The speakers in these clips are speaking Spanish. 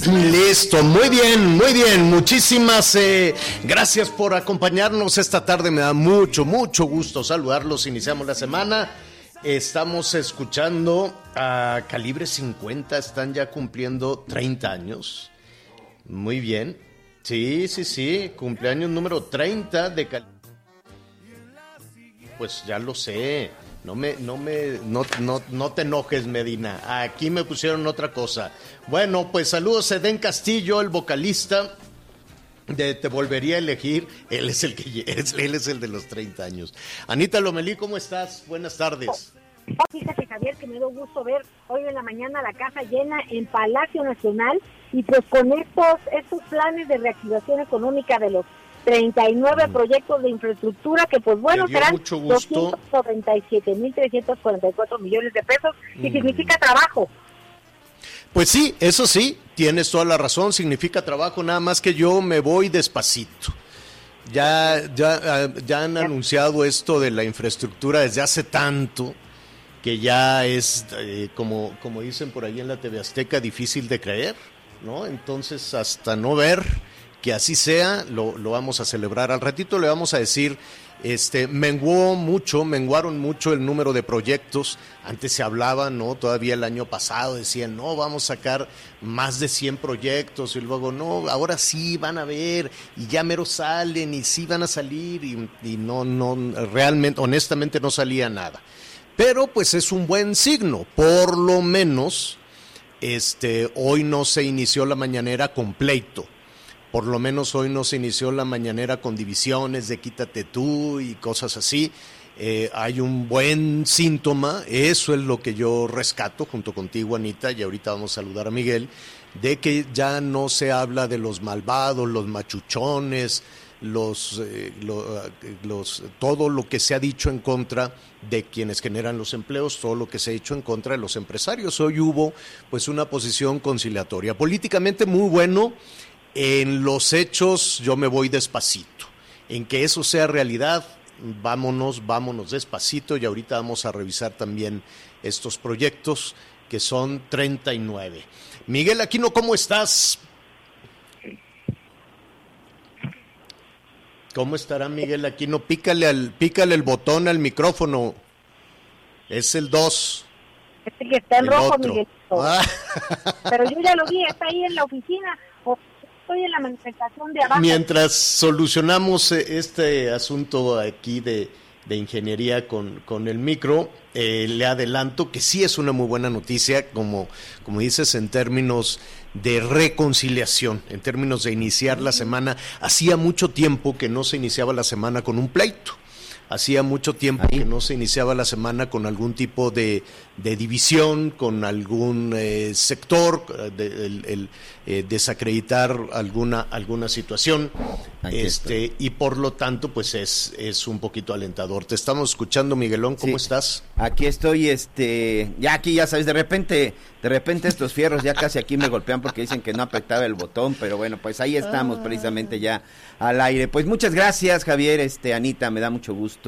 Listo, muy bien, muy bien. Muchísimas eh, gracias por acompañarnos esta tarde. Me da mucho, mucho gusto saludarlos. Iniciamos la semana. Estamos escuchando a Calibre 50. Están ya cumpliendo 30 años. Muy bien. Sí, sí, sí. Cumpleaños número 30 de Calibre. Pues ya lo sé. No me, no me, no, no, no te enojes, Medina. Aquí me pusieron otra cosa. Bueno, pues saludos a Eden Castillo, el vocalista de Te Volvería a Elegir. Él es el que él es el de los 30 años. Anita Lomelí, ¿cómo estás? Buenas tardes. Oh, Fíjate, Javier, que me dio gusto ver hoy en la mañana la casa llena en Palacio Nacional y pues con estos, estos planes de reactivación económica de los 39 proyectos de infraestructura que pues bueno serán mucho gusto. 297.344 millones de pesos y significa trabajo. Pues sí, eso sí, tienes toda la razón, significa trabajo, nada más que yo me voy despacito. Ya, ya, ah, ya han anunciado esto de la infraestructura desde hace tanto que ya es, eh, como, como dicen por ahí en la TV Azteca, difícil de creer, ¿no? Entonces, hasta no ver que así sea, lo, lo vamos a celebrar. Al ratito le vamos a decir, este, menguó mucho, menguaron mucho el número de proyectos. Antes se hablaba, ¿no? Todavía el año pasado decían, no, vamos a sacar más de 100 proyectos. Y luego, no, ahora sí van a ver, y ya mero salen, y sí van a salir, y, no, no, realmente, honestamente no salía nada. Pero pues es un buen signo, por lo menos, este, hoy no se inició la mañanera con. Por lo menos hoy no se inició la mañanera con divisiones de quítate tú y cosas así. Eh, hay un buen síntoma, eso es lo que yo rescato junto contigo, Anita, y ahorita vamos a saludar a Miguel, de que ya no se habla de los malvados, los machuchones, los, eh, eh, los, todo lo que se ha dicho en contra de quienes generan los empleos, todo lo que se ha dicho en contra de los empresarios. Hoy hubo pues una posición conciliatoria. Políticamente muy bueno, en los hechos yo me voy despacito. En que eso sea realidad, vámonos, vámonos despacito y ahorita vamos a revisar también estos proyectos que son 39. Miguel Aquino, ¿cómo estás? ¿Cómo estará Miguel Aquino? Pícale, al, pícale el botón al micrófono. Es el 2. Este que está en El rojo. Miguelito. Ah. Pero yo ya lo vi, está ahí en la oficina. Estoy en la manifestación de abajo. Mientras solucionamos eh, este asunto aquí de, de ingeniería con, con el micro, eh, le adelanto que sí es una muy buena noticia, como, como dices, en términos de reconciliación, en términos de iniciar la semana. Hacía mucho tiempo que no se iniciaba la semana con un pleito. Hacía mucho tiempo que no se iniciaba la semana con algún tipo de, de división, con algún eh, sector, eh, de- el- el, eh, desacreditar alguna, alguna situación. Aquí Este, y por lo tanto, pues es, es un poquito alentador. Te estamos escuchando, Miguelón, ¿cómo Sí. estás? Aquí estoy, este, ya aquí ya sabes, de repente, de repente estos fierros ya casi aquí me golpean porque dicen que no apretaba el botón, pero bueno, pues ahí estamos precisamente ya al aire. Pues muchas gracias, Javier, este, Anita, me da mucho gusto,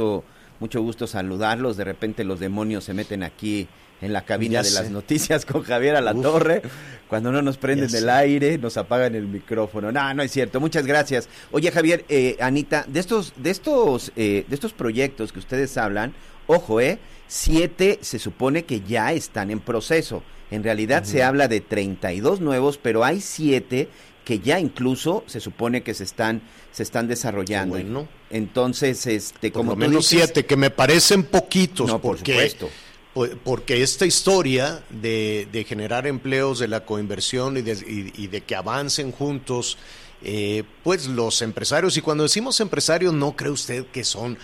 mucho gusto saludarlos. De repente los demonios se meten aquí en la cabina Ya de las noticias con Javier Alatorre. Cuando no nos prenden el aire, nos apagan el micrófono. No, no es cierto. Muchas gracias. Oye, Javier, eh, Anita, de estos, de estos, eh, de estos proyectos que ustedes hablan, ojo, eh, siete se supone que ya están en proceso. En realidad se habla de 32 nuevos, pero hay siete que ya incluso se supone que se están, se están desarrollando. Bueno. Entonces, este, Por como lo menos dices- siete, que me parecen poquitos, No, por porque, supuesto. po- porque esta historia de, de generar empleos, de la coinversión y de, y- y de que avancen juntos, eh, pues los empresarios, y cuando decimos empresarios, no cree usted que son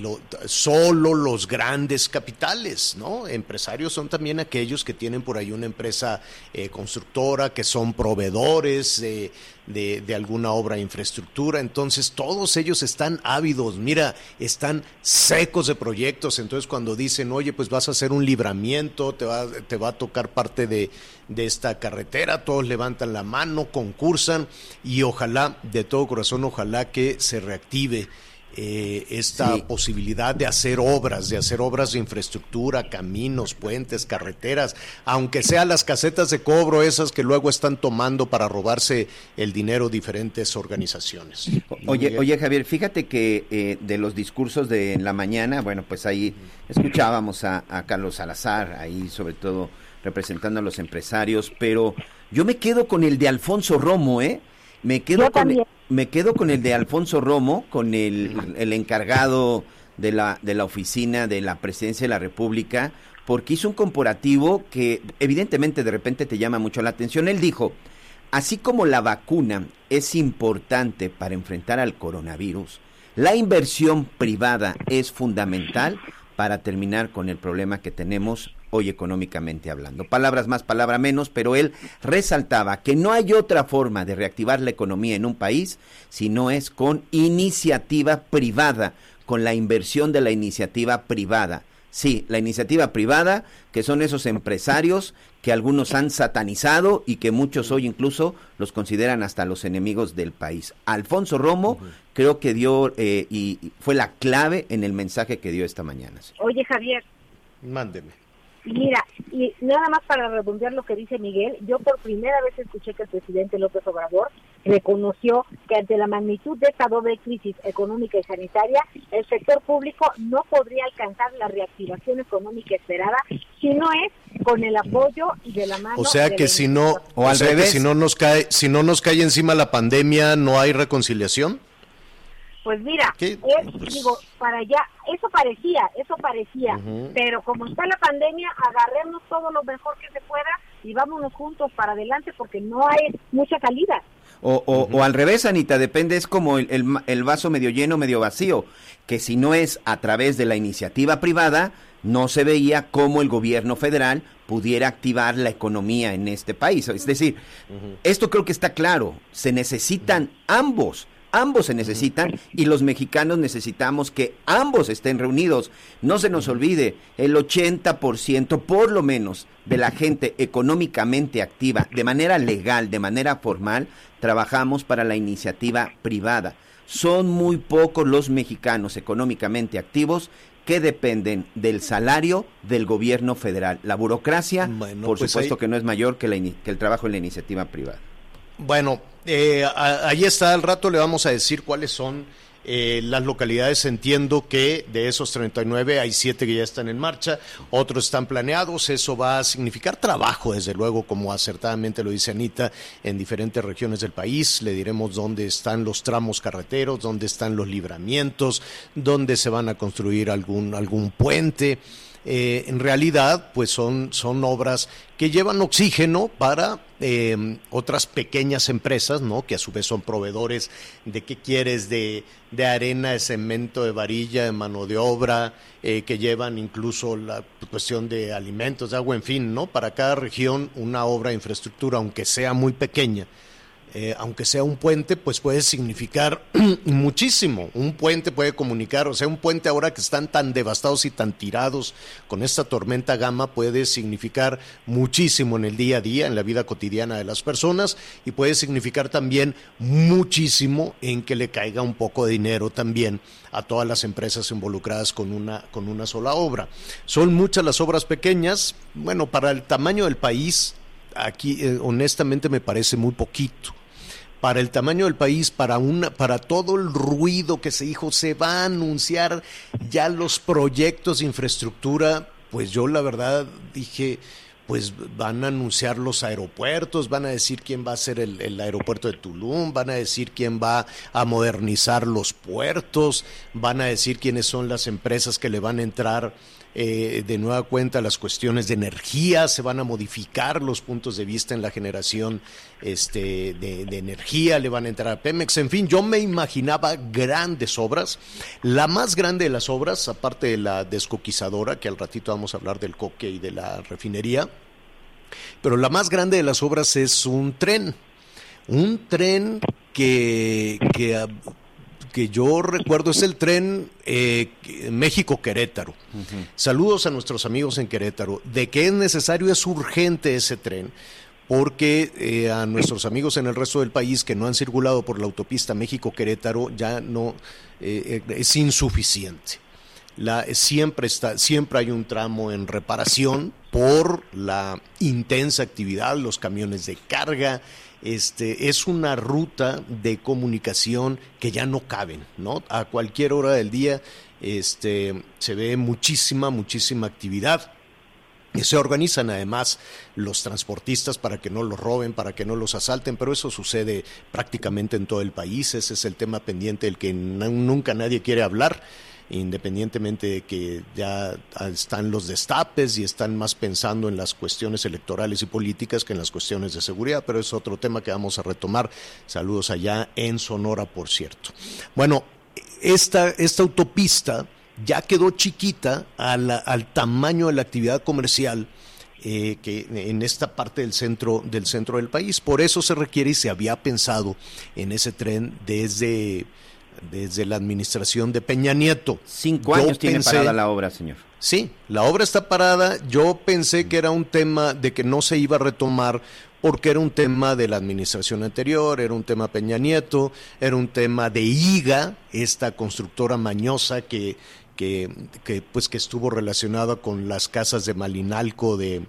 lo- solo los grandes capitales, ¿no? Empresarios son también aquellos que tienen por ahí una empresa eh, constructora, que son proveedores de, de- alguna obra de infraestructura, entonces todos ellos están ávidos, mira, están secos de proyectos, entonces cuando dicen, oye, pues vas a hacer un libramiento, te va, te va a tocar parte de, de esta carretera, todos levantan la mano, concursan y ojalá, de todo corazón, ojalá que se reactive eh, esta Sí. posibilidad de hacer obras, de hacer obras de infraestructura, caminos, puentes, carreteras, aunque sean las casetas de cobro esas que luego están tomando para robarse el dinero diferentes organizaciones. Oye, oye Javier, fíjate que eh, de los discursos de en la mañana, bueno, pues ahí escuchábamos a, a Carlos Salazar, ahí sobre todo representando a los empresarios, pero yo me quedo con el de Alfonso Romo, ¿eh? Me quedo Yo con también. me quedo con el de Alfonso Romo, con el, el encargado de la, de la oficina de la presidencia de la República, porque hizo un comparativo que evidentemente de repente te llama mucho la atención. Él dijo, así como la vacuna es importante para enfrentar al coronavirus, la inversión privada es fundamental para terminar con el problema que tenemos hoy económicamente hablando. Palabras más, palabra menos, pero él resaltaba que no hay otra forma de reactivar la economía en un país si no es con iniciativa privada, con la inversión de la iniciativa privada. Sí, la iniciativa privada, que son esos empresarios que algunos han satanizado y que muchos hoy incluso los consideran hasta los enemigos del país. Alfonso Romo creo que dio eh, y fue la clave en el mensaje que dio esta mañana. Oye, Javier, Mándeme. Mira, y nada más para redondear lo que dice Miguel, yo por primera vez escuché que el presidente López Obrador reconoció que ante la magnitud de esta doble crisis económica y sanitaria, el sector público no podría alcanzar la reactivación económica esperada si no es con el apoyo y de la mano. O sea de que la si no, iniciativa. O al sea que revés. si no nos cae, si no nos cae encima la pandemia, no hay reconciliación. Pues mira, es, Pues- digo, para allá, eso parecía, eso parecía, pero como está la pandemia, agarremos todo lo mejor que se pueda y vámonos juntos para adelante porque no hay mucha salida. O, o- o al revés, Anita, depende, es como el, el vaso medio lleno, medio vacío, que si no es a través de la iniciativa privada, no se veía cómo el gobierno federal pudiera activar la economía en este país. Es decir, esto creo que está claro, se necesitan ambos. Ambos se necesitan y los mexicanos necesitamos que ambos estén reunidos. No se nos olvide, el 80% por lo menos de la gente económicamente activa, de manera legal, de manera formal, trabajamos para la iniciativa privada. Son muy pocos los mexicanos económicamente activos que dependen del salario del gobierno federal. La burocracia, Bueno, por pues supuesto ahí- que no es mayor que, la que el trabajo en la iniciativa privada. Bueno, eh, ahí está, al rato le vamos a decir cuáles son eh, las localidades. Entiendo que de esos 39 hay 7 que ya están en marcha, otros están planeados. Eso va a significar trabajo, desde luego, como acertadamente lo dice Anita, en diferentes regiones del país. Le diremos dónde están los tramos carreteros, dónde están los libramientos, dónde se van a construir algún, algún puente. Eh, en realidad, pues son, son obras que llevan oxígeno para eh, otras pequeñas empresas, ¿no? Que a su vez son proveedores de qué quieres, de, de arena, de cemento, de varilla, de mano de obra, eh, que llevan incluso la cuestión de alimentos, de agua, en fin, ¿no? Para cada región una obra de infraestructura, aunque sea muy pequeña, eh, aunque sea un puente, pues puede significar muchísimo. Un puente puede comunicar, o sea, un puente ahora que están tan devastados y tan tirados con esta tormenta gama puede significar muchísimo en el día a día, en la vida cotidiana de las personas y puede significar también muchísimo en que le caiga un poco de dinero también a todas las empresas involucradas con una, con una sola obra. Son muchas las obras pequeñas, bueno, para el tamaño del país, aquí eh, honestamente me parece muy poquito para el tamaño del país, para una, para todo el ruido que se dijo, se va a anunciar ya los proyectos de infraestructura, pues yo la verdad dije, pues van a anunciar los aeropuertos, van a decir quién va a ser el, el, aeropuerto de Tulum, van a decir quién va a modernizar los puertos, van a decir quiénes son las empresas que le van a entrar eh, de nueva cuenta las cuestiones de energía, se van a modificar los puntos de vista en la generación este, de, de, energía, le van a entrar a Pemex, en fin, yo me imaginaba grandes obras. La más grande de las obras, aparte de la descoquizadora, que al ratito vamos a hablar del coque y de la refinería, pero la más grande de las obras es un tren, un tren que, que que yo recuerdo es el tren eh, México-Querétaro. Uh -huh. Saludos a nuestros amigos en Querétaro. De que es necesario, es urgente ese tren, porque eh, a nuestros amigos en el resto del país que no han circulado por la autopista México-Querétaro ya no eh, es insuficiente. La, siempre, está, siempre hay un tramo en reparación por la intensa actividad, los camiones de carga, este, es una ruta de comunicación que ya no caben, ¿no? A cualquier hora del día este, se ve muchísima, muchísima actividad. Se organizan además los transportistas para que no los roben, para que no los asalten, pero eso sucede prácticamente en todo el país. Ese es el tema pendiente del que nunca nadie quiere hablar independientemente de que ya están los destapes y están más pensando en las cuestiones electorales y políticas que en las cuestiones de seguridad, pero es otro tema que vamos a retomar. Saludos allá en Sonora, por cierto. Bueno, esta, esta autopista ya quedó chiquita a la, al tamaño de la actividad comercial. Eh, que en esta parte del centro del centro del país por eso se requiere y se había pensado en ese tren desde desde la administración de Peña Nieto. Cinco años tiene parada la obra, señor. Sí, la obra está parada. Yo pensé que era un tema de que no se iba a retomar porque era un tema de la administración anterior, era un tema Peña Nieto, era un tema de IGA, esta constructora mañosa que, que, que pues que estuvo relacionada con las casas de Malinalco de,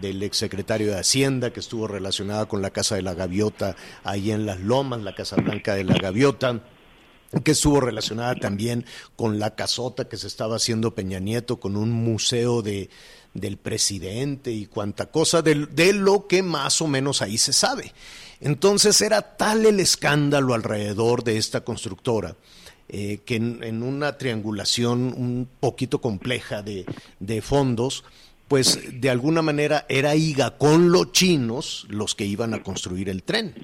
del exsecretario de Hacienda, que estuvo relacionada con la Casa de la Gaviota ahí en Las Lomas, la Casa Blanca de la Gaviota que estuvo relacionada también con la casota que se estaba haciendo Peña Nieto, con un museo de, del presidente y cuanta cosa de, de, lo que más o menos ahí se sabe. Entonces era tal el escándalo alrededor de esta constructora eh, que en, en, una triangulación un poquito compleja de, de fondos, pues de alguna manera era IGA con los chinos los que iban a construir el tren.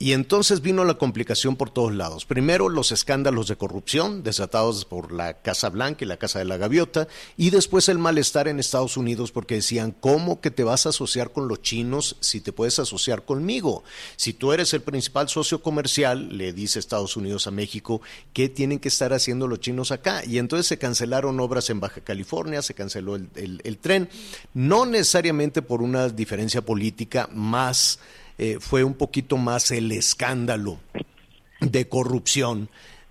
Y entonces vino la complicación por todos lados. Primero los escándalos de corrupción desatados por la Casa Blanca y la Casa de la Gaviota, y después el malestar en Estados Unidos porque decían, ¿cómo que te vas a asociar con los chinos si te puedes asociar conmigo? Si tú eres el principal socio comercial, le dice Estados Unidos a México, ¿qué tienen que estar haciendo los chinos acá? Y entonces se cancelaron obras en Baja California, se canceló el, el, el tren no necesariamente por una diferencia política, más eh, fue un poquito más el escándalo de corrupción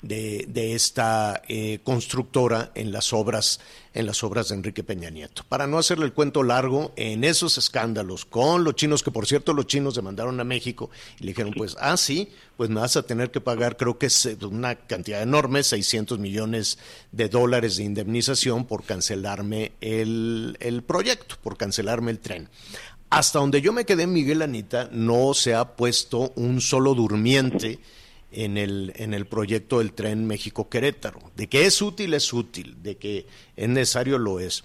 de, de esta eh, constructora en las obras en las obras de Enrique Peña Nieto. Para no hacerle el cuento largo, en esos escándalos con los chinos, que por cierto los chinos demandaron a México y le dijeron, pues, ah, sí, pues me vas a tener que pagar, creo que es eh, una cantidad enorme, 600 millones de dólares de indemnización por cancelarme el, el proyecto, por cancelarme el tren. Hasta donde yo me quedé, Miguel Anita, no se ha puesto un solo durmiente en el, en el proyecto del tren México-Querétaro. De que es útil, es útil, de que es necesario, lo es.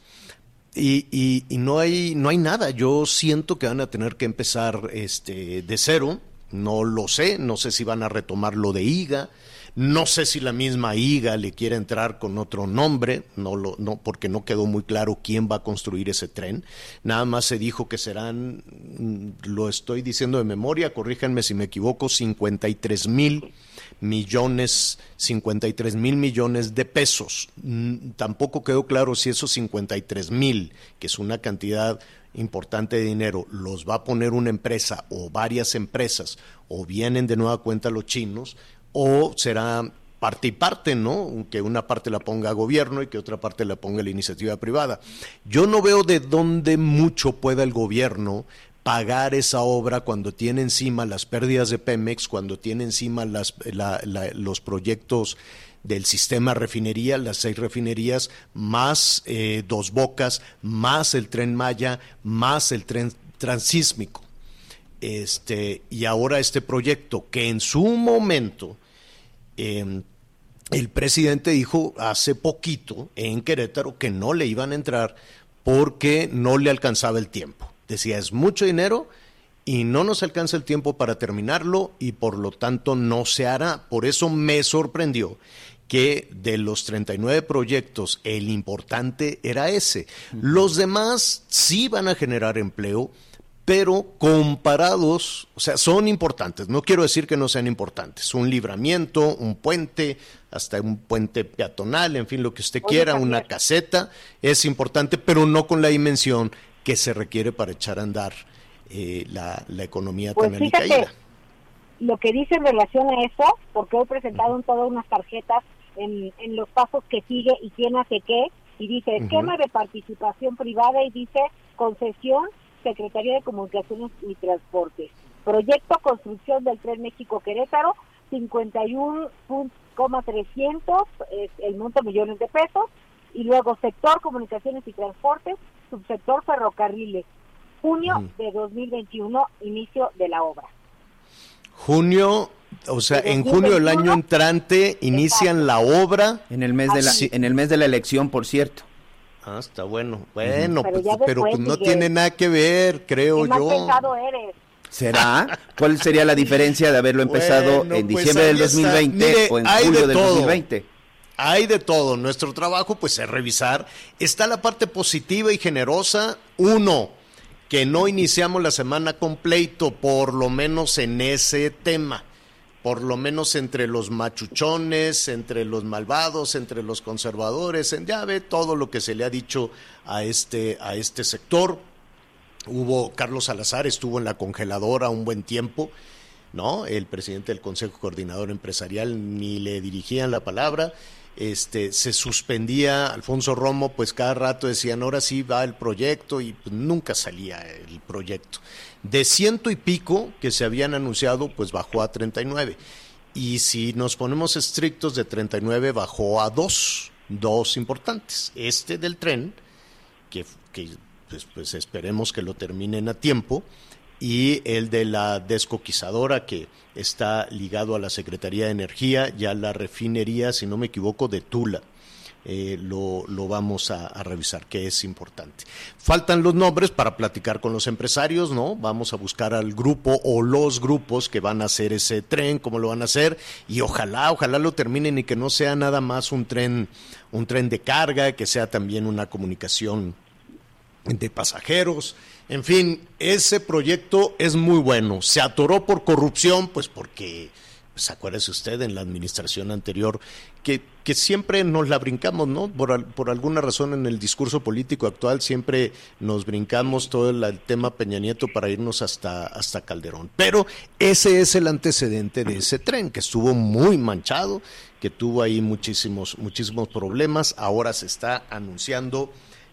Y, y, y, no, hay, no hay nada, yo siento que van a tener que empezar este, de cero, no lo sé, no sé si van a retomar lo de IGA, No sé si la misma IGA le quiere entrar con otro nombre, no lo, no, porque no quedó muy claro quién va a construir ese tren. Nada más se dijo que serán, mm, lo estoy diciendo de memoria, corríjanme si me equivoco, 53 mil millones, 53 mil millones de pesos. Mm, tampoco quedó claro si esos 53 mil, que es una cantidad importante de dinero, los va a poner una empresa o varias empresas, o vienen de nueva cuenta los chinos, o será parte y parte, ¿no? Que una parte la ponga gobierno y que otra parte la ponga la iniciativa privada. Yo no veo de dónde mucho pueda el gobierno pagar esa obra cuando tiene encima las pérdidas de Pemex, cuando tiene encima los proyectos del sistema refinería, las seis refinerías, más eh, dos bocas, más el tren Maya, más el tren transísmico. Este, y ahora este proyecto que en su momento em, el presidente dijo hace poquito en Querétaro que no le iban a entrar porque no le alcanzaba el tiempo. Decía, es mucho dinero y no nos alcanza el tiempo para terminarlo y por lo tanto no se hará. Por eso me sorprendió que de los 39 proyectos el importante era ese. Los demás sí van a generar empleo, pero comparados, o sea, son importantes. No quiero decir que no sean importantes. Un libramiento, un puente, hasta un puente peatonal, en fin, lo que usted quiera, una caseta, es importante, pero no con la dimensión que se requiere para echar a andar eh, la, economía pues tan. Lo que dice en relación a eso, porque he presentado en todas unas tarjetas en, en los pasos que sigue y quién hace qué, y dice esquema de participación privada y dice concesión, Secretaría de Comunicaciones y Transportes. Proyecto construcción del Tren México-Querétaro, 51,300 es el monto millones de pesos. Y luego sector comunicaciones y transportes, subsector ferrocarriles. Junio de 2021, inicio de la obra. Junio o sea, en junio del año entrante inician la obra. En el mes de la, en el mes de la elección, por cierto. Ah, está bueno. Bueno, pero, pues, no tiene nada que ver, creo yo. eres? ¿Será? ¿Cuál sería la diferencia de haberlo empezado en pues, diciembre del 2020 o en julio del 2020? Hay de todo. Nuestro trabajo, pues, es revisar. Está la parte positiva y generosa. Uno, que no iniciamos la semana completo, por lo menos en ese tema por lo menos entre los machuchones, entre los malvados, entre los conservadores, en ya ve todo lo que se le ha dicho a este, a este sector. Hubo, Carlos Salazar estuvo en la congeladora un buen tiempo, ¿no? El presidente del Consejo Coordinador Empresarial ni le dirigían la palabra. Este, se suspendía Alfonso Romo, pues cada rato decían, ahora sí va el proyecto y pues, nunca salía el proyecto. De ciento y pico que se habían anunciado, pues bajó a 39. Y si nos ponemos estrictos, de 39 bajó a dos, dos importantes. Este del tren, que, pues, pues, esperemos que lo terminen a tiempo, y el de la descoquizadora que está ligado a la Secretaría de Energía y a la refinería, si no me equivoco, de Tula. Eh, lo, lo, vamos a, revisar, que es importante. Faltan los nombres para platicar con los empresarios, ¿no? Vamos a buscar al grupo o los grupos que van a hacer ese tren, cómo lo van a hacer, y ojalá, ojalá lo terminen y que no sea nada más un tren, un tren de carga, que sea también una comunicación de pasajeros. En fin, ese proyecto es muy bueno. Se atoró por corrupción, pues porque pues acuérdese usted en la administración anterior que, que siempre nos la brincamos, ¿no? Por, alguna razón en el discurso político actual siempre nos brincamos todo el, tema Peña Nieto para irnos hasta, hasta Calderón. Pero ese es el antecedente de ese tren que estuvo muy manchado, que tuvo ahí muchísimos, muchísimos problemas. Ahora se está anunciando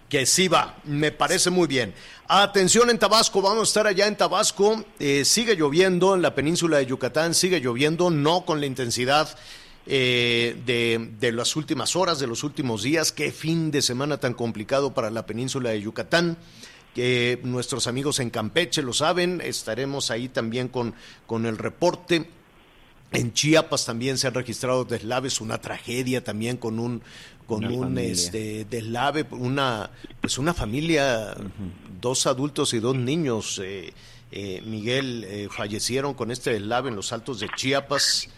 que sí va, me parece muy bien. Atención en Tabasco, vamos a estar allá en Tabasco. Eh, sigue lloviendo en la península de Yucatán, sigue lloviendo, no con la intensidad eh, de, de, las últimas horas, de los últimos días. Qué fin de semana tan complicado para la península de Yucatán. Que nuestros amigos en Campeche lo saben, estaremos ahí también con, con el reporte. En Chiapas también se han registrado deslaves, una tragedia también con un con un este deslave, una pues una familia, dos adultos y dos niños, eh, eh, Miguel, eh, fallecieron con este deslave en los altos de Chiapas.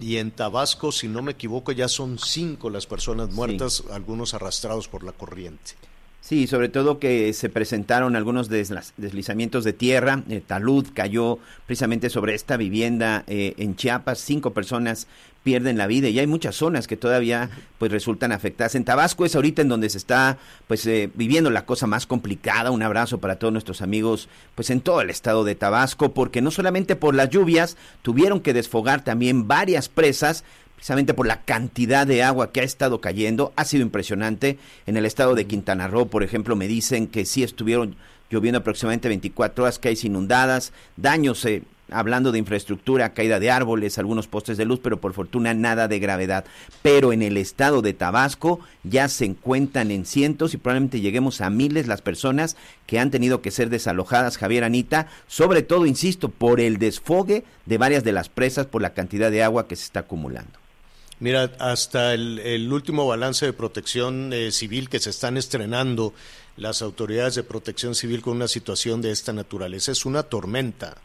y en Tabasco, si no me equivoco, ya son cinco las personas muertas, algunos arrastrados por la corriente. Sí, sobre todo que se presentaron algunos deslizamientos de tierra. Eh, talud cayó precisamente sobre esta vivienda eh, en Chiapas. Cinco personas pierden la vida y hay muchas zonas que todavía pues resultan afectadas. En Tabasco es ahorita en donde se está pues eh, viviendo la cosa más complicada. Un abrazo para todos nuestros amigos pues en todo el estado de Tabasco porque no solamente por las lluvias tuvieron que desfogar también varias presas precisamente por la cantidad de agua que ha estado cayendo. Ha sido impresionante. En el estado de Quintana Roo, por ejemplo, me dicen que sí estuvieron lloviendo aproximadamente 24 horas, que hay inundadas, daños, eh, hablando de infraestructura, caída de árboles, algunos postes de luz, pero por fortuna nada de gravedad. Pero en el estado de Tabasco ya se encuentran en cientos y probablemente lleguemos a miles las personas que han tenido que ser desalojadas, Javier Anita, sobre todo, insisto, por el desfogue de varias de las presas por la cantidad de agua que se está acumulando. Mira, hasta el, último balance de protección eh, civil que se están estrenando las autoridades de protección civil con una situación de esta naturaleza es una tormenta,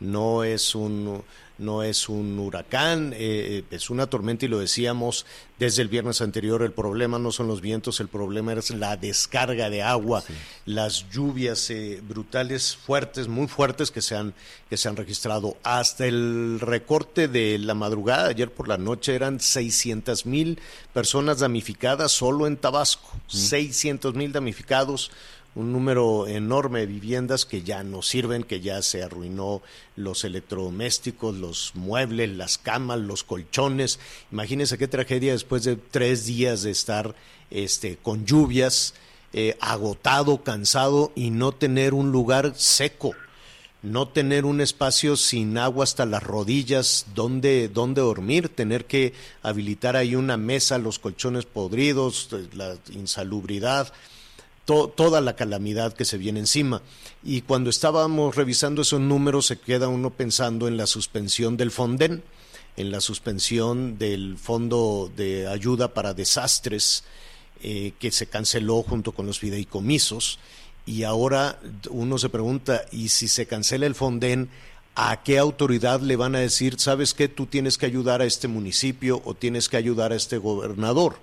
no es un no es un huracán, eh, es una tormenta y lo decíamos desde el viernes anterior, el problema no son los vientos, el problema es la descarga de agua, las lluvias eh, brutales, fuertes, muy fuertes que se, han, que se han registrado. Hasta el recorte de la madrugada, ayer por la noche, eran 600 mil personas damnificadas solo en Tabasco, 600 mil damnificados un número enorme de viviendas que ya no sirven, que ya se arruinó los electrodomésticos, los muebles, las camas, los colchones. Imagínense qué tragedia después de tres días de estar este, con lluvias, eh, agotado, cansado y no tener un lugar seco no tener un espacio sin agua hasta las rodillas donde, donde dormir, tener que habilitar ahí una mesa, los colchones podridos, la insalubridad toda la calamidad que se viene encima. Y cuando estábamos revisando esos números se queda uno pensando en la suspensión del Fonden, en la suspensión del Fondo de Ayuda para Desastres, eh, que se canceló junto con los fideicomisos. Y ahora uno se pregunta, ¿y si se cancela el Fonden, a qué autoridad le van a decir, sabes que tú tienes que ayudar a este municipio o tienes que ayudar a este gobernador?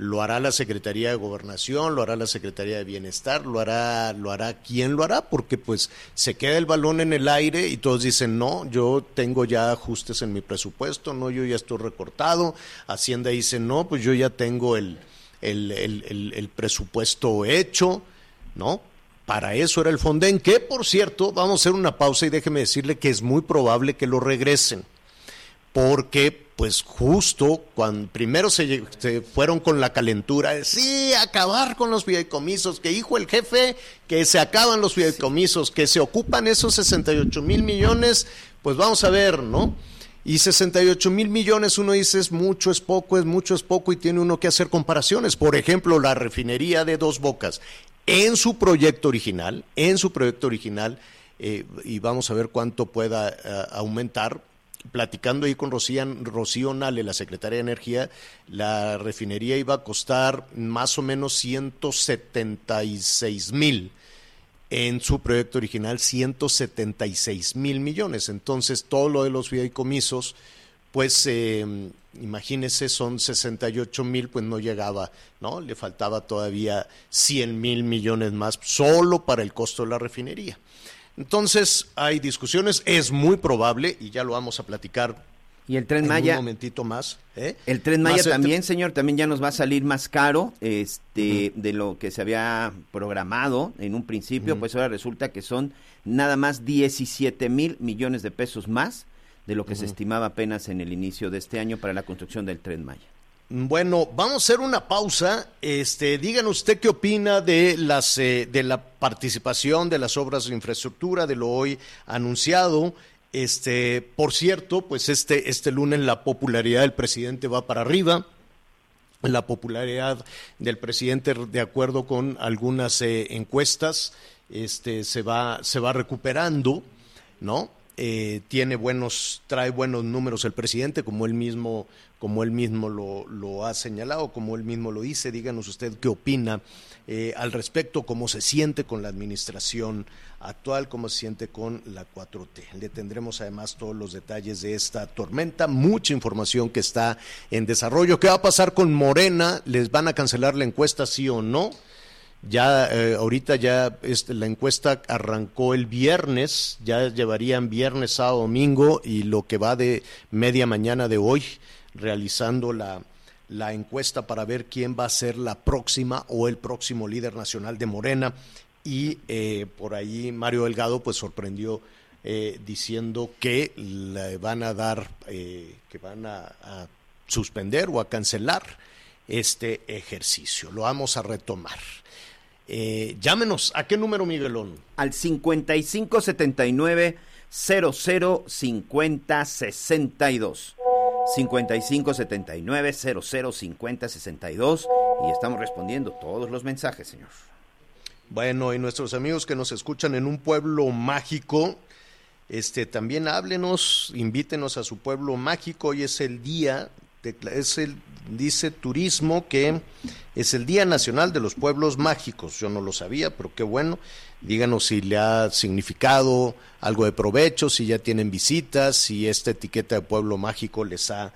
Lo hará la Secretaría de Gobernación, lo hará la Secretaría de Bienestar, lo hará, lo hará quién lo hará, porque pues se queda el balón en el aire y todos dicen, no, yo tengo ya ajustes en mi presupuesto, no, yo ya estoy recortado, Hacienda dice, no, pues yo ya tengo el, el, el, el presupuesto hecho, ¿no? Para eso era el Fonden, que por cierto, vamos a hacer una pausa y déjeme decirle que es muy probable que lo regresen, porque pues justo cuando primero se, fueron con la calentura de sí, acabar con los fideicomisos, que dijo el jefe que se acaban los fideicomisos, que se ocupan esos 68 mil millones, pues vamos a ver, ¿no? Y 68 mil millones, uno dice es mucho, es poco, es mucho, es poco, y tiene uno que hacer comparaciones. Por ejemplo, la refinería de Dos Bocas, en su proyecto original, en su proyecto original, eh, y vamos a ver cuánto pueda eh, aumentar, platicando ahí con Rocío Nale, la secretaria de Energía, la refinería iba a costar más o menos 176 mil. En su proyecto original, 176 mil millones. Entonces, todo lo de los fideicomisos, pues eh, imagínese, son 68 mil, pues no llegaba, ¿no? Le faltaba todavía 100 mil millones más solo para el costo de la refinería. Entonces hay discusiones, es muy probable, y ya lo vamos a platicar y el tren Maya. Un momentito más. ¿eh? El tren Maya también, señor, también ya nos va a salir más caro este, de lo que se había programado en un principio, pues ahora resulta que son nada más 17 mil millones de pesos más de lo que se estimaba apenas en el inicio de este año para la construcción del tren Maya. Bueno, vamos a hacer una pausa. Este, digan usted qué opina de las eh, de la participación de las obras de infraestructura, de lo hoy anunciado. Este, por cierto, pues este este lunes la popularidad del presidente va para arriba. La popularidad del presidente, de acuerdo con algunas eh, encuestas, este, se va se va recuperando, ¿no? Eh, tiene buenos, trae buenos números el presidente, como él mismo, como él mismo lo, lo ha señalado, como él mismo lo dice. Díganos usted qué opina eh, al respecto, cómo se siente con la administración actual, cómo se siente con la 4T. Le tendremos además todos los detalles de esta tormenta, mucha información que está en desarrollo. ¿Qué va a pasar con Morena? ¿Les van a cancelar la encuesta, sí o no? Ya eh, ahorita ya este, la encuesta arrancó el viernes, ya llevarían viernes, sábado, domingo y lo que va de media mañana de hoy realizando la, la encuesta para ver quién va a ser la próxima o el próximo líder nacional de Morena. Y eh, por ahí Mario Delgado pues sorprendió eh, diciendo que le van a dar, que van a, a suspender o a cancelar este ejercicio. Lo vamos a retomar. Eh, llámenos. ¿A qué número, Miguelón? Al 5579 0050 62. 5579 0050 62 y estamos respondiendo todos los mensajes, señor. Bueno, y nuestros amigos que nos escuchan en un pueblo mágico, este también háblenos, invítenos a su pueblo mágico. Hoy es el día es el, dice turismo que es el Día Nacional de los Pueblos Mágicos. Yo no lo sabía, pero qué bueno. Díganos si le ha significado algo de provecho, si ya tienen visitas, si esta etiqueta de pueblo mágico les ha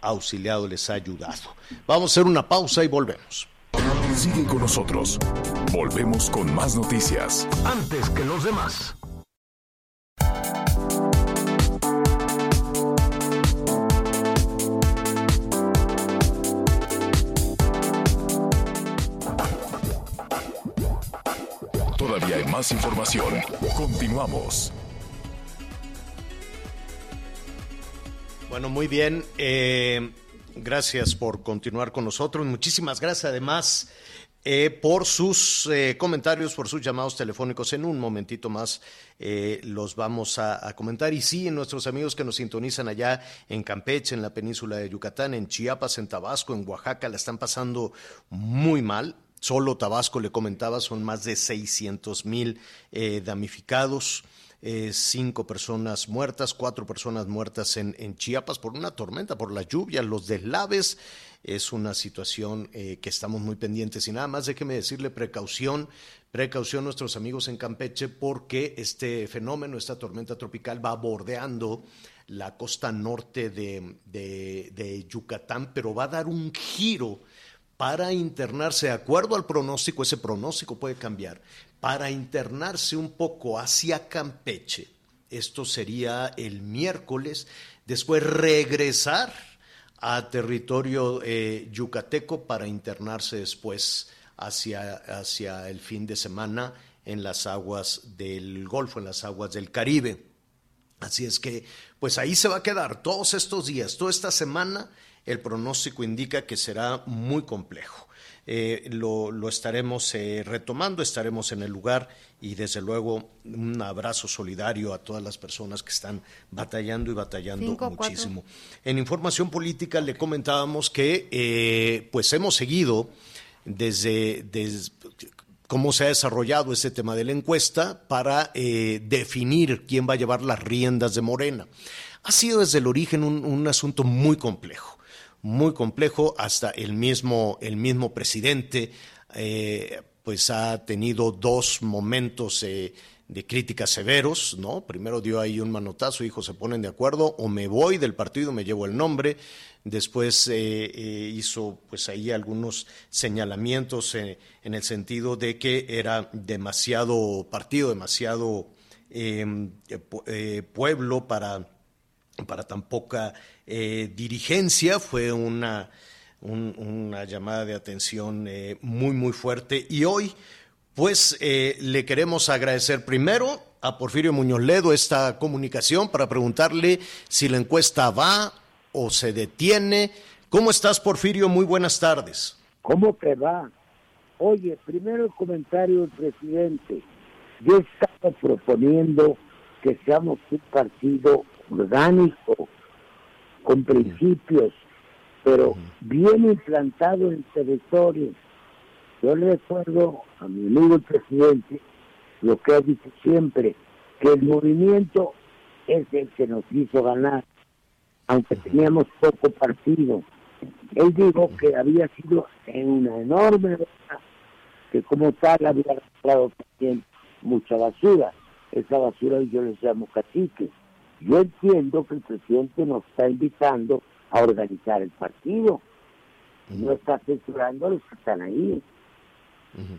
auxiliado, les ha ayudado. Vamos a hacer una pausa y volvemos. Sigue con nosotros. Volvemos con más noticias. Antes que los demás. Más información. Continuamos. Bueno, muy bien. Eh, gracias por continuar con nosotros. Muchísimas gracias además eh, por sus eh, comentarios, por sus llamados telefónicos. En un momentito más los vamos a, a, comentar. Y sí, nuestros amigos que nos sintonizan allá en Campeche, en la península de Yucatán, en Chiapas, en Tabasco, en Oaxaca, la están pasando muy mal. Solo Tabasco, le comentaba, son más de 600 mil eh, damnificados. Eh, cinco personas muertas, cuatro personas muertas en, Chiapas por una tormenta, por las lluvias, los deslaves. Es una situación eh, que estamos muy pendientes. Y nada más déjeme decirle precaución, precaución nuestros amigos en Campeche, porque este fenómeno, esta tormenta tropical, va bordeando la costa norte de, de Yucatán, pero va a dar un giro para internarse, de acuerdo al pronóstico, ese pronóstico puede cambiar, para internarse un poco hacia Campeche, esto sería el miércoles, después regresar a territorio eh, yucateco para internarse después hacia, hacia el fin de semana en las aguas del Golfo, en las aguas del Caribe. Así es que, pues ahí se va a quedar todos estos días, toda esta semana el pronóstico indica que será muy complejo. Eh, lo, lo, estaremos eh, retomando, estaremos en el lugar y desde luego un abrazo solidario a todas las personas que están batallando y batallando Cinco, muchísimo. En información política le comentábamos que eh, pues hemos seguido desde, desde cómo se ha desarrollado este tema de la encuesta para definir quién va a llevar las riendas de Morena. Ha sido desde el origen un, un asunto muy complejo muy complejo, hasta el mismo, el mismo presidente eh, pues ha tenido dos momentos eh, de críticas severos, ¿no? Primero dio ahí un manotazo, dijo, se ponen de acuerdo, o me voy del partido, me llevo el nombre, después eh, hizo pues ahí algunos señalamientos en el sentido de que era demasiado partido, demasiado em, pueblo para para tan poca eh, dirigencia. Fue una, un, una, llamada de atención eh, muy, muy fuerte. Y hoy, pues, eh, le queremos agradecer primero a Porfirio Muñoz Ledo esta comunicación para preguntarle si la encuesta va o se detiene. ¿Cómo estás, Porfirio? Muy buenas tardes. ¿Cómo te va? Oye, primero el comentario del presidente. Yo estaba proponiendo que seamos un partido orgánico, con principios, pero bien implantado en territorio. Yo le recuerdo a mi amigo el presidente lo que ha dicho siempre, que el movimiento es el que nos hizo ganar, aunque teníamos poco partido. Él dijo que había sido en una enorme verdad, que como tal había arrastrado también mucha basura. Esa basura yo les llamo caciques. Yo entiendo que el presidente nos está invitando a organizar el partido. No está censurando a los que están ahí.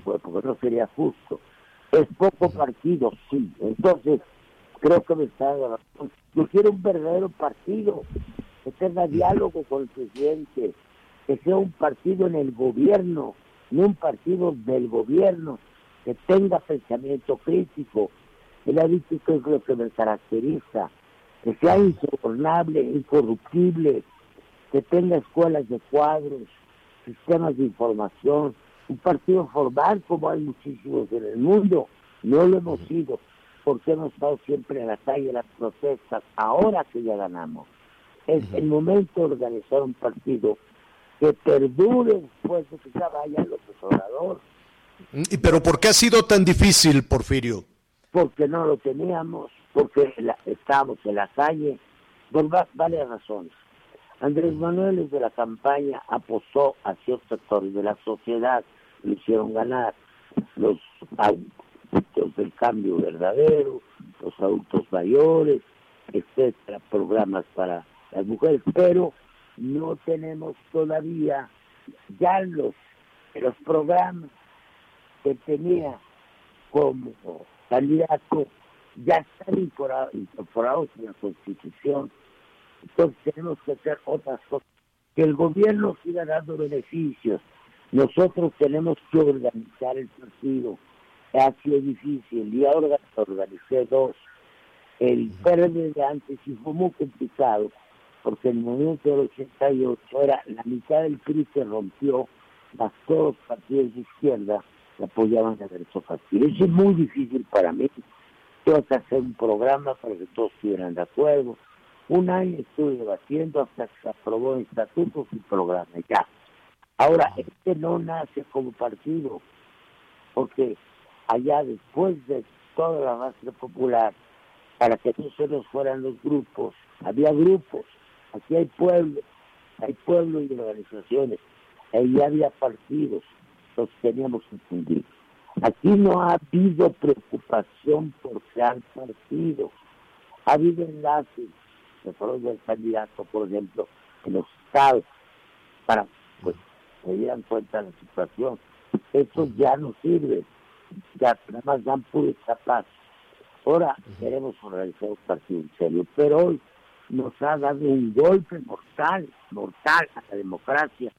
Pues porque no sería justo. Es poco partido, sí. Entonces, creo que me está razón. Yo quiero un verdadero partido que tenga diálogo con el presidente, que sea un partido en el gobierno, no un partido del gobierno, que tenga pensamiento crítico. Él ha dicho que es lo que me caracteriza, que sea insobornable, incorruptible, que tenga escuelas de cuadros, sistemas de información, un partido formal como hay muchísimos en el mundo. No lo hemos sido porque hemos estado siempre en la calle, en las protestas, ahora que ya ganamos. Es el momento de organizar un partido que perdure después de que ya vaya el observador. ¿Y pero por qué ha sido tan difícil, Porfirio? Porque no lo teníamos, porque la, estábamos en la calle, por varias razones. Andrés Manuel desde la campaña apostó a ciertos sectores de la sociedad, lo hicieron ganar los adultos del cambio verdadero, los adultos mayores, etcétera, programas para las mujeres, pero no tenemos todavía ya los, los programas que tenía como candidato ya están incorporados en la Constitución entonces tenemos que hacer otras cosas. Que el gobierno siga dando beneficios. Nosotros tenemos que organizar el partido. Ha sido difícil y ahora organicé dos. El PRD de antes y fue muy complicado porque el momento del 88 era la mitad del PRI se rompió, las todos los partidos de izquierda apoyaban a Alberto Castillo. Eso es muy difícil para mí. Tengo que hacer un programa para que todos estuvieran de acuerdo un año estuve debatiendo hasta que se aprobó el estatuto y programa, ya. Ahora, este no nace como partido, porque allá después de toda la base popular, para que no solo fueran los grupos, había grupos, aquí hay pueblos, hay pueblos y organizaciones, ahí había partidos, los teníamos entendido. Aquí no ha habido preocupación por crear partidos, ha habido enlaces, se fueron del candidato, por ejemplo, en los estados, para pues se dieran cuenta de la situación. Eso ya no sirve, ya nada más dan puro capaz. Ahora queremos organizar un partido en serio, pero hoy nos ha dado un golpe mortal, mortal a la democracia,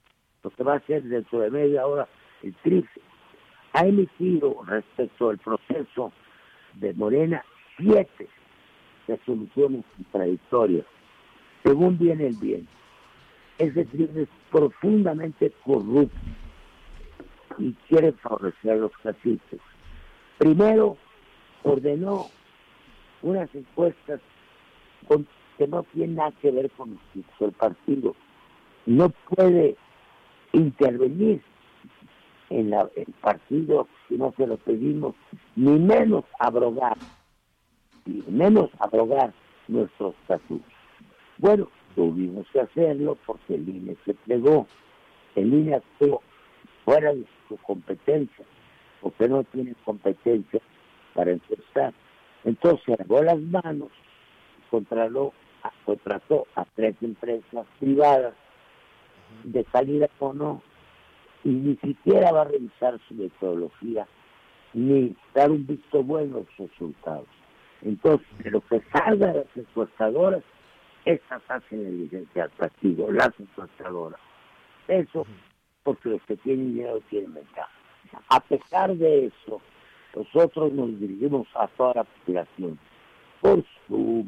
lo que va a ser dentro de media hora el TRIFE. Ha emitido respecto al proceso de Morena siete soluciones contradictorias, según viene el bien. Ese tribu es profundamente corrupto y quiere favorecer a los caciques. Primero, ordenó unas encuestas que no tienen nada que ver con el partido. No puede intervenir en el partido si no se lo pedimos, ni menos abrogar y menos abrogar nuestros estatutos. Bueno, tuvimos que hacerlo porque el INE se plegó, el INE actuó fuera de su competencia, porque no tiene competencia para empezar. Entonces cerró las manos, contrató, contrató a tres empresas privadas de calidad o no, y ni siquiera va a revisar su metodología, ni dar un visto bueno a los resultados. Entonces, lo que salga de las encuestadoras, esas hacen evidencia al partido, las encuestadoras. Eso, porque los que tienen dinero tienen ventaja. A pesar de eso, nosotros nos dirigimos a toda la población. Por su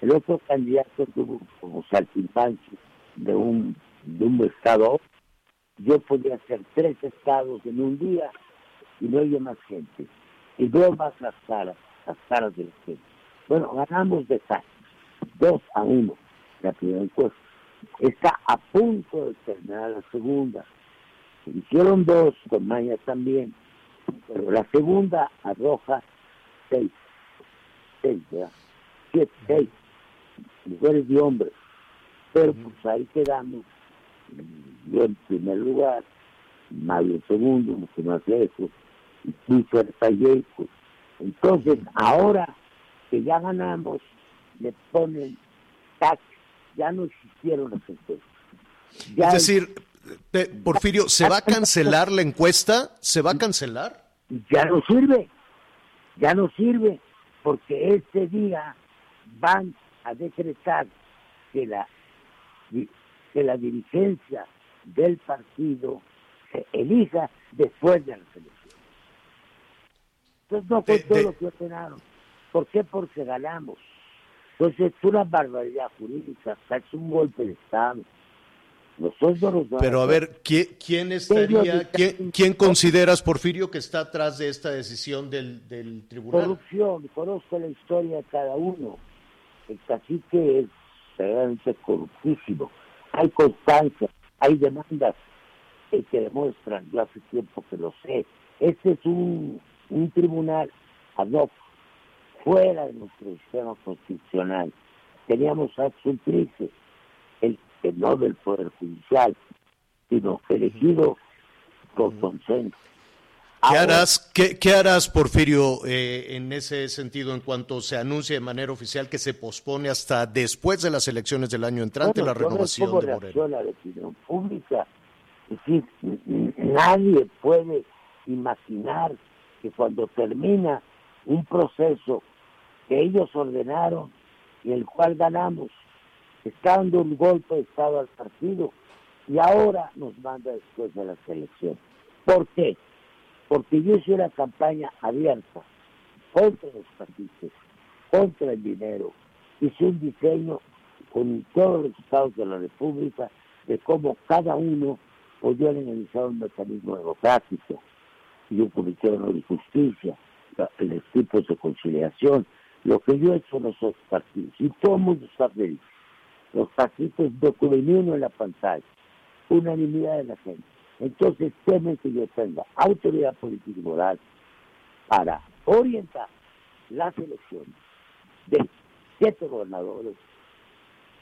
El otro candidato tuvo como saltimbanqui de un, de un estado. Yo podía hacer tres estados en un día y no había más gente. Y veo más las caras las caras de la Bueno, ganamos de tal, dos a uno la primera encuesta. Está a punto de terminar la segunda. Se hicieron dos, con Maya también, pero la segunda arroja seis. Seis, ¿verdad? siete, seis, mujeres y hombres. Pero pues ahí quedamos, yo en primer lugar, Mario segundo, mucho más lejos, y pues. Entonces, ahora que ya ganamos, le ponen tax, ya no existieron las encuestas. Ya es decir, eh, Porfirio, ¿se va a cancelar la encuesta? ¿Se va a cancelar? ya no sirve, ya no sirve, porque este día van a decretar que la, que la dirigencia del partido se elija después de las elecciones. Entonces no fue De- todo de- lo que ordenaron. ¿Por qué? Porque ganamos. Entonces es una barbaridad jurídica, es un golpe de Estado. Nosotros nos Pero a ver, ¿quién, quién estaría, quién, quién consideras, Porfirio, que está atrás de esta decisión del, del tribunal? corrupción, conozco la historia de cada uno. El cacique es realmente corruptísimo. Hay constancia, hay demandas eh, que demuestran, yo hace tiempo que lo sé. Este es un, un tribunal ad hoc, fuera de nuestro sistema constitucional. Teníamos a Sultrice, el que no del Poder Judicial, sino elegido por consenso. ¿Qué harás, qué, qué harás, Porfirio, eh, en ese sentido, en cuanto se anuncie de manera oficial que se pospone hasta después de las elecciones del año entrante Bueno, la yo veo renovación cómo de Moreno? la opinión pública. Es decir, nadie puede imaginar que cuando termina un proceso que ellos ordenaron y el cual ganamos, está dando un golpe de Estado al partido y ahora nos manda después de las elecciones. ¿Por qué? Porque yo hice una campaña abierta contra los partidos, contra el dinero. Hice un diseño con todos los estados de la República de cómo cada uno podía analizar un mecanismo democrático y un comité de justicia, los tipos de conciliación, lo que yo he hecho en los partidos. Y todo el mundo está feliz. Los partidos no en la pantalla, unanimidad de la gente. Entonces temen que yo tenga autoridad política y moral para orientar las elecciones de siete gobernadores,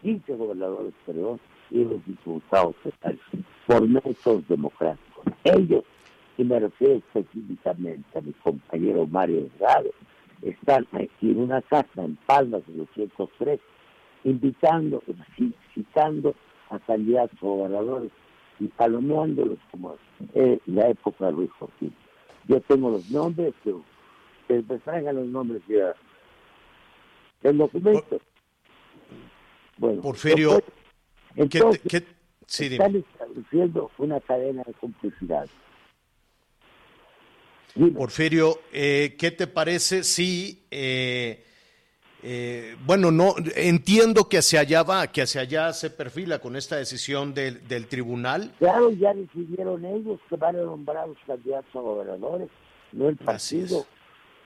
15 gobernadores, perdón, y los diputados federales por métodos democráticos. Ellos, y me refiero específicamente a mi compañero Mario Delgado, están aquí en una casa en Palmas de 203, invitando, ci- citando a candidatos gobernadores y palomeándolos como en la época de Luis Joaquín. Yo tengo los nombres, pero que me traigan los nombres ya. El documento. Bueno, Porfirio, después- ¿Qué entonces, qué- sí, están estableciendo una cadena de complicidad. Dime. Porfirio, eh, ¿qué te parece si, eh, eh, bueno, no entiendo que hacia allá va, que hacia allá se perfila con esta decisión del, del tribunal? Claro, ya decidieron ellos que van a nombrar los candidatos a gobernadores, no el partido.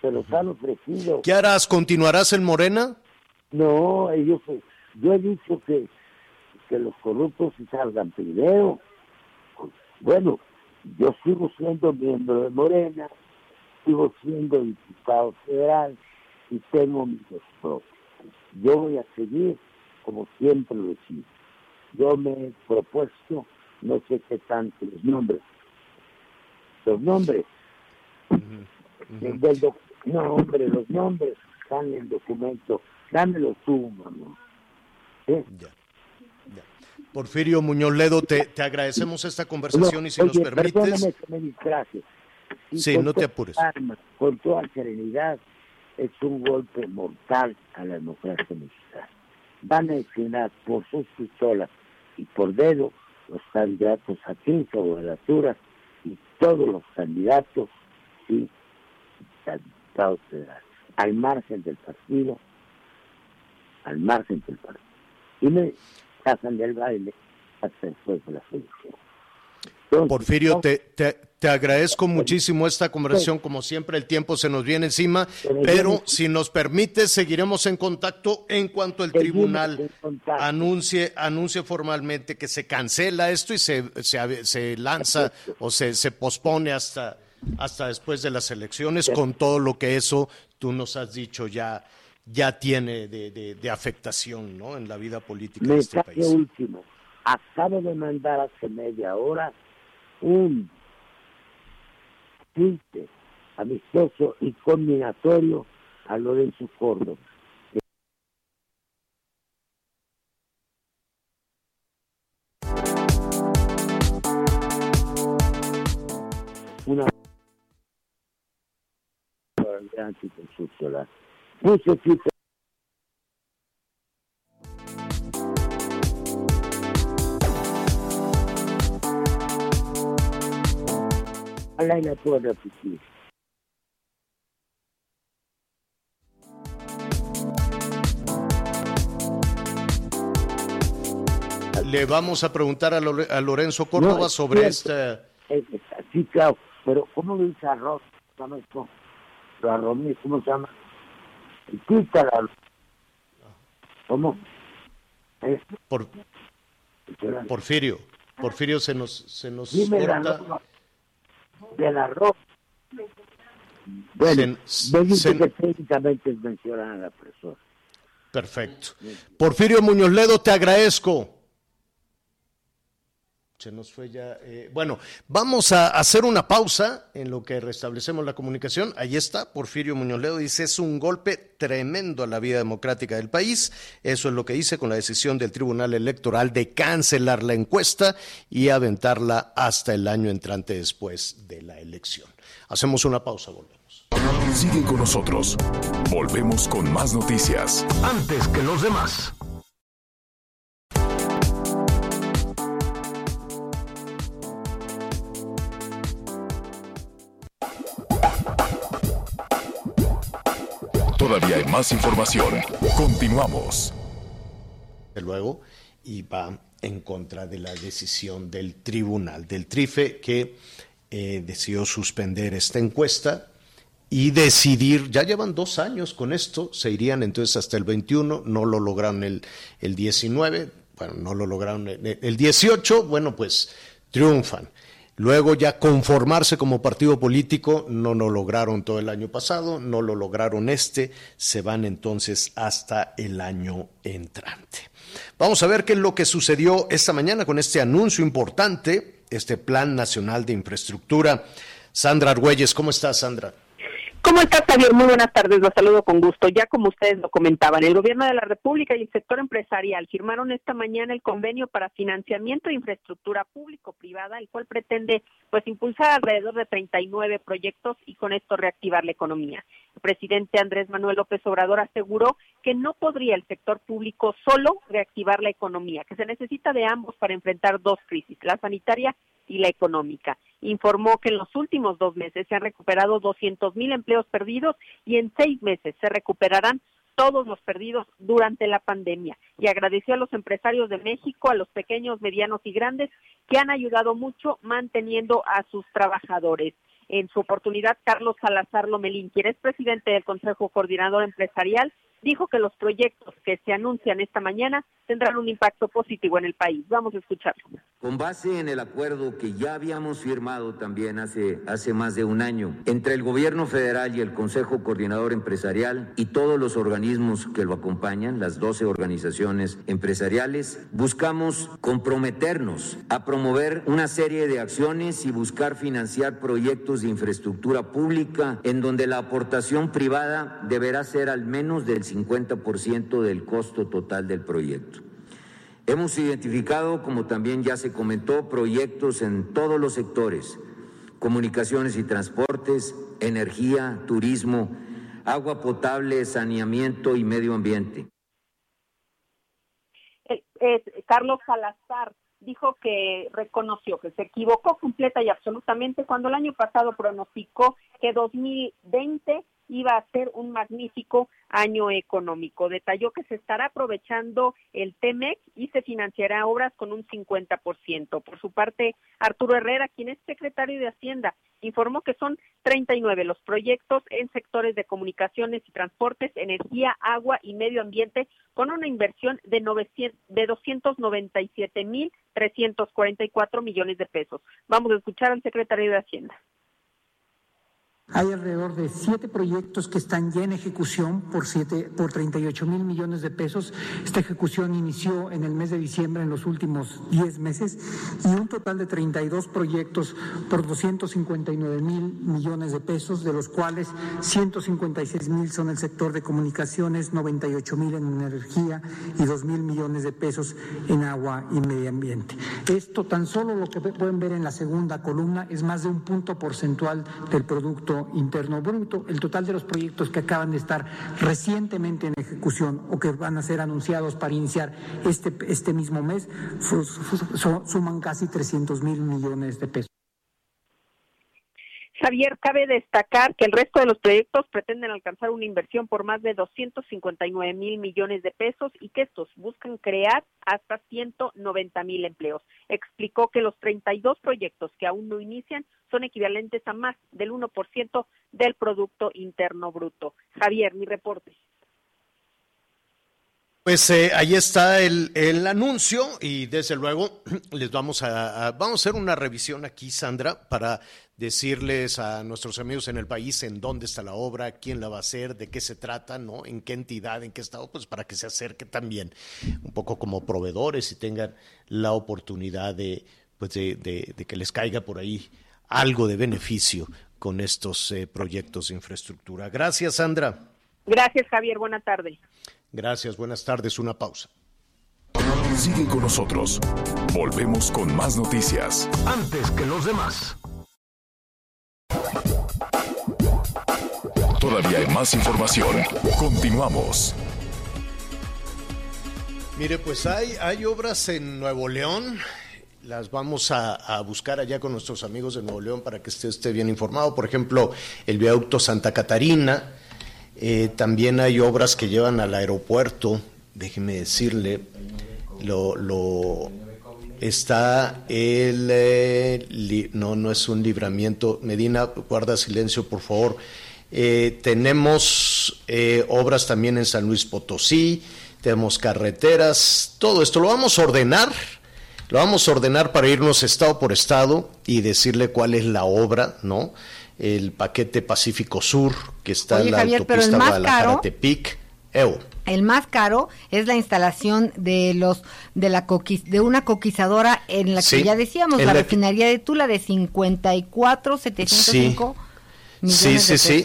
Se los han ofrecido. ¿Qué harás? ¿Continuarás en Morena? No, ellos, eh, yo he dicho que, que los corruptos se salgan primero. Bueno, yo sigo siendo miembro de Morena, sigo siendo diputado federal y tengo mis propios. Yo voy a seguir como siempre lo he sido. Yo me he propuesto, no sé qué tanto los nombres, los nombres del- del doc- no hombre, los nombres están en el documento, dámelo tú, mamá. Ya, ya. Porfirio Muñoz Ledo, te, te agradecemos esta conversación y si nos permites, Perdóname que me distraje. Y Sí, no te apures. con toda serenidad, es un golpe mortal a la democracia mexicana. Van a designar por sus pistolas y por dedo los candidatos a 15 gobernaturas y todos los candidatos y federales, al margen del partido, al margen del partido. Y me sacan del baile hasta después de la elección. Porfirio, te, te, te agradezco muchísimo esta conversación. Como siempre, el tiempo se nos viene encima, pero si nos permite, seguiremos en contacto en cuanto el tribunal anuncie, anuncie formalmente que se cancela esto y se, se, se lanza o se, se pospone hasta, hasta después de las elecciones, con todo lo que eso tú nos has dicho ya, ya tiene de, afectación ¿no? en la vida política de este país. último. Acabo de mandar hace media hora un triste, amistoso y combinatorio a Lorenzo Córdoba. Una anticonstitucional. Puse Twitter Ojalá y la puedo repetir. Le vamos a preguntar a, Lorenzo Córdoba sobre esta... Sí, claro, pero ¿cómo lo dice arroz? ¿Cómo se llama? Quítala. ¿Cómo? Por, Porfirio. Porfirio se nos, se nos Dime corta. Del arroz. Bueno, se, que técnicamente es mencionar a la persona. Perfecto. Porfirio Muñoz Ledo, te agradezco. Se nos fue ya. Eh, bueno, vamos a hacer una pausa en lo que restablecemos la comunicación. Ahí está, Porfirio Muñoz Ledo dice, es un golpe tremendo a la vida democrática del país. Eso es lo que dice con la decisión del Tribunal Electoral de cancelar la encuesta y aventarla hasta el año entrante después de la elección. Hacemos una pausa, volvemos. Sigue con nosotros. Volvemos con más noticias. Antes que los demás. Todavía hay más información. Continuamos. Luego, y va en contra de la decisión del tribunal, del TRIFE, que eh, decidió suspender esta encuesta y decidir, ya llevan dos años con esto, se irían entonces hasta el 21, no lo lograron el, el 19, bueno, no lo lograron el, el 18, bueno, pues triunfan. Luego ya conformarse como partido político no lo lograron todo el año pasado, no lo lograron este, se van entonces hasta el año entrante. Vamos a ver qué es lo que sucedió esta mañana con este anuncio importante, este Plan Nacional de Infraestructura. Sandra Argüelles, ¿cómo estás, Sandra? ¿Cómo estás, Javier? Muy buenas tardes, los saludo con gusto. Ya como ustedes lo comentaban, el Gobierno de la República y el sector empresarial firmaron esta mañana el convenio para financiamiento de infraestructura público-privada, el cual pretende pues impulsar alrededor de 39 proyectos y con esto reactivar la economía. El presidente Andrés Manuel López Obrador aseguró que no podría el sector público solo reactivar la economía, que se necesita de ambos para enfrentar dos crisis, la sanitaria y la económica. Informó que en los últimos dos meses se han recuperado 200 mil empleos perdidos y en seis meses se recuperarán todos los perdidos durante la pandemia y agradeció a los empresarios de México, a los pequeños, medianos y grandes que han ayudado mucho manteniendo a sus trabajadores. En su oportunidad, Carlos Salazar Lomelín, quien es presidente del Consejo Coordinador Empresarial, dijo que los proyectos que se anuncian esta mañana tendrán un impacto positivo en el país. Vamos a escucharlo. Con base en el acuerdo que ya habíamos firmado también hace, hace más de un año entre el gobierno federal y el Consejo Coordinador Empresarial y todos los organismos que lo acompañan, las 12 organizaciones empresariales, buscamos comprometernos a promover una serie de acciones y buscar financiar proyectos de infraestructura pública en donde la aportación privada deberá ser al menos del 50% del costo total del proyecto. Hemos identificado, como también ya se comentó, proyectos en todos los sectores, comunicaciones y transportes, energía, turismo, agua potable, saneamiento y medio ambiente. Eh, eh, Carlos Salazar dijo que reconoció que se equivocó completa y absolutamente cuando el año pasado pronosticó que 2020 iba a ser un magnífico año económico. Detalló que se estará aprovechando el TEMEC y se financiará obras con un 50%. Por su parte, Arturo Herrera, quien es secretario de Hacienda, informó que son 39 los proyectos en sectores de comunicaciones y transportes, energía, agua y medio ambiente, con una inversión de, 900, de 297.344 millones de pesos. Vamos a escuchar al secretario de Hacienda Hay alrededor de siete proyectos que están ya en ejecución por, siete, por 38 mil millones de pesos. Esta ejecución inició en el mes de diciembre en los últimos 10 meses y un total de 32 proyectos por 259 mil millones de pesos, de los cuales 156 mil son el sector de comunicaciones, 98 mil en energía y 2 mil millones de pesos en agua y medio ambiente. Esto tan solo lo que pueden ver en la segunda columna es más de un punto porcentual del Producto Interno Bruto. El total de los proyectos que acaban de estar recientemente en ejecución o que van a ser anunciados para iniciar este, este mismo mes suman casi 300 mil millones de pesos. Javier, cabe destacar que el resto de los proyectos pretenden alcanzar una inversión por más de 259 mil millones de pesos y que estos buscan crear hasta 190 mil empleos. Explicó que los 32 proyectos que aún no inician son equivalentes a más del 1% del Producto Interno Bruto. Javier, mi reporte. Pues eh, ahí está el, anuncio y desde luego les vamos a, vamos a hacer una revisión aquí, Sandra, para decirles a nuestros amigos en el país en dónde está la obra, quién la va a hacer, de qué se trata, ¿no? En qué entidad, en qué estado, pues para que se acerque también un poco como proveedores y tengan la oportunidad de, pues de, de, que les caiga por ahí algo de beneficio con estos eh, proyectos de infraestructura. Gracias, Sandra. Gracias, Javier. Buena tarde. Gracias, buenas tardes. Una pausa. Sigue con nosotros. Volvemos con más noticias. Antes que los demás. Todavía hay más información. Continuamos. Mire, pues hay, hay obras en Nuevo León. Las vamos a, buscar allá con nuestros amigos de Nuevo León para que usted esté bien informado. Por ejemplo, el viaducto Santa Catarina. Eh, también hay obras que llevan al aeropuerto. Déjeme decirle, lo, lo está el eh, no no es un libramiento Medina guarda silencio por favor eh, tenemos eh, obras también en San Luis Potosí, tenemos carreteras, todo esto lo vamos a ordenar, lo vamos a ordenar para irnos estado por estado y decirle cuál es la obra, ¿no? El paquete Pacífico Sur, que está en la autopista Guadalajara-Tepic. El más caro es la instalación de los de la de una coquizadora en la que ya decíamos la, refinería de Tula de 54 705 sí sí, sí, Sí.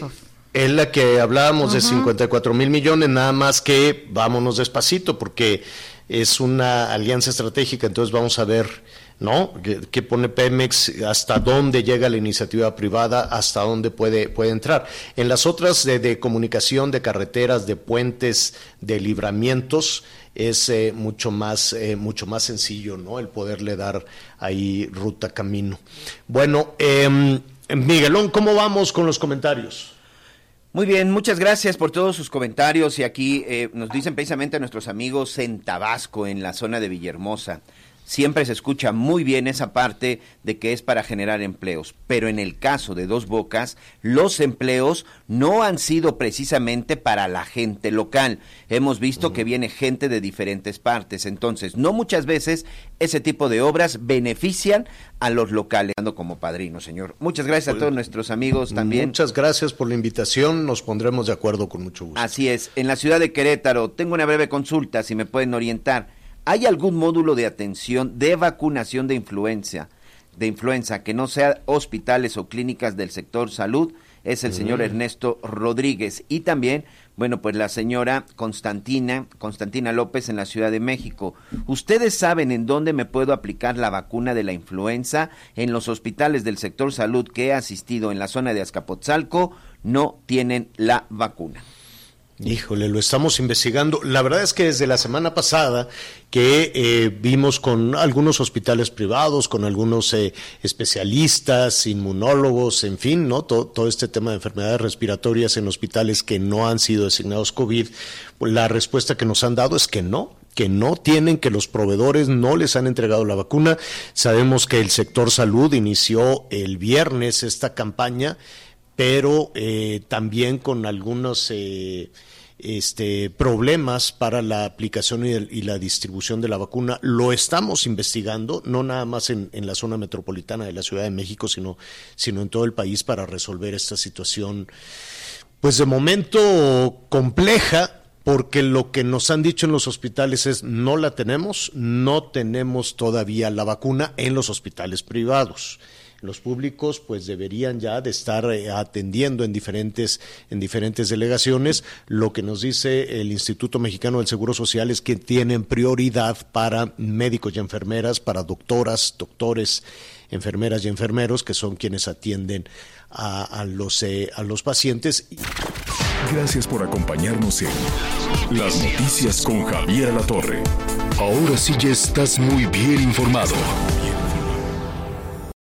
Es la que hablábamos de 54 mil millones, nada más que vámonos despacito, porque es una alianza estratégica, entonces vamos a ver, ¿no? ¿Qué, pone Pemex? ¿Hasta dónde llega la iniciativa privada? ¿Hasta dónde puede, puede entrar? En las otras de, comunicación, de carreteras, de puentes, de libramientos, es eh, mucho más eh, mucho más sencillo no el poderle dar ahí ruta camino bueno eh, Miguelón, ¿cómo vamos con los comentarios? Muy bien, muchas gracias por todos sus comentarios y aquí eh, nos dicen precisamente nuestros amigos en Tabasco, en la zona de Villahermosa siempre se escucha muy bien esa parte de que es para generar empleos, pero en el caso de Dos Bocas, los empleos no han sido precisamente para la gente local. Hemos visto que viene gente de diferentes partes, entonces no muchas veces ese tipo de obras benefician a los locales, como padrino, señor. Muchas gracias a pues, todos nuestros amigos también. Muchas gracias por la invitación, nos pondremos de acuerdo con mucho gusto. Así es, en la ciudad de Querétaro, tengo una breve consulta, si me pueden orientar. ¿Hay algún módulo de atención de vacunación de influenza, de influenza que no sea hospitales o clínicas del sector salud? Es el señor Ernesto Rodríguez y también, bueno, pues la señora Constantina, Constantina López en la Ciudad de México. ¿Ustedes saben en dónde me puedo aplicar la vacuna de la influenza? En los hospitales del sector salud que he asistido en la zona de Azcapotzalco no tienen la vacuna. Híjole, lo estamos investigando. La verdad es que desde la semana pasada que eh, vimos con algunos hospitales privados, con algunos eh, especialistas, inmunólogos, en fin, ¿no? Todo, todo, este tema de enfermedades respiratorias en hospitales que no han sido designados COVID, la respuesta que nos han dado es que no, que no tienen, que los proveedores no les han entregado la vacuna. Sabemos que el sector salud inició el viernes esta campaña pero eh, también con algunos, eh, este, problemas para la aplicación y, la distribución de la vacuna. Lo estamos investigando, no nada más en, en, la zona metropolitana de la Ciudad de México, sino, sino en todo el país para resolver esta situación, pues de momento compleja, porque lo que nos han dicho en los hospitales es no la tenemos, no tenemos todavía la vacuna en los hospitales privados los públicos pues deberían ya de estar eh, atendiendo en diferentes en diferentes delegaciones. Lo que nos dice el Instituto Mexicano del Seguro Social es que tienen prioridad para médicos y enfermeras para doctoras doctores enfermeras y enfermeros que son quienes atienden a, los eh, a los pacientes. Gracias por acompañarnos en las noticias con Javier La Torre ahora sí ya estás muy bien informado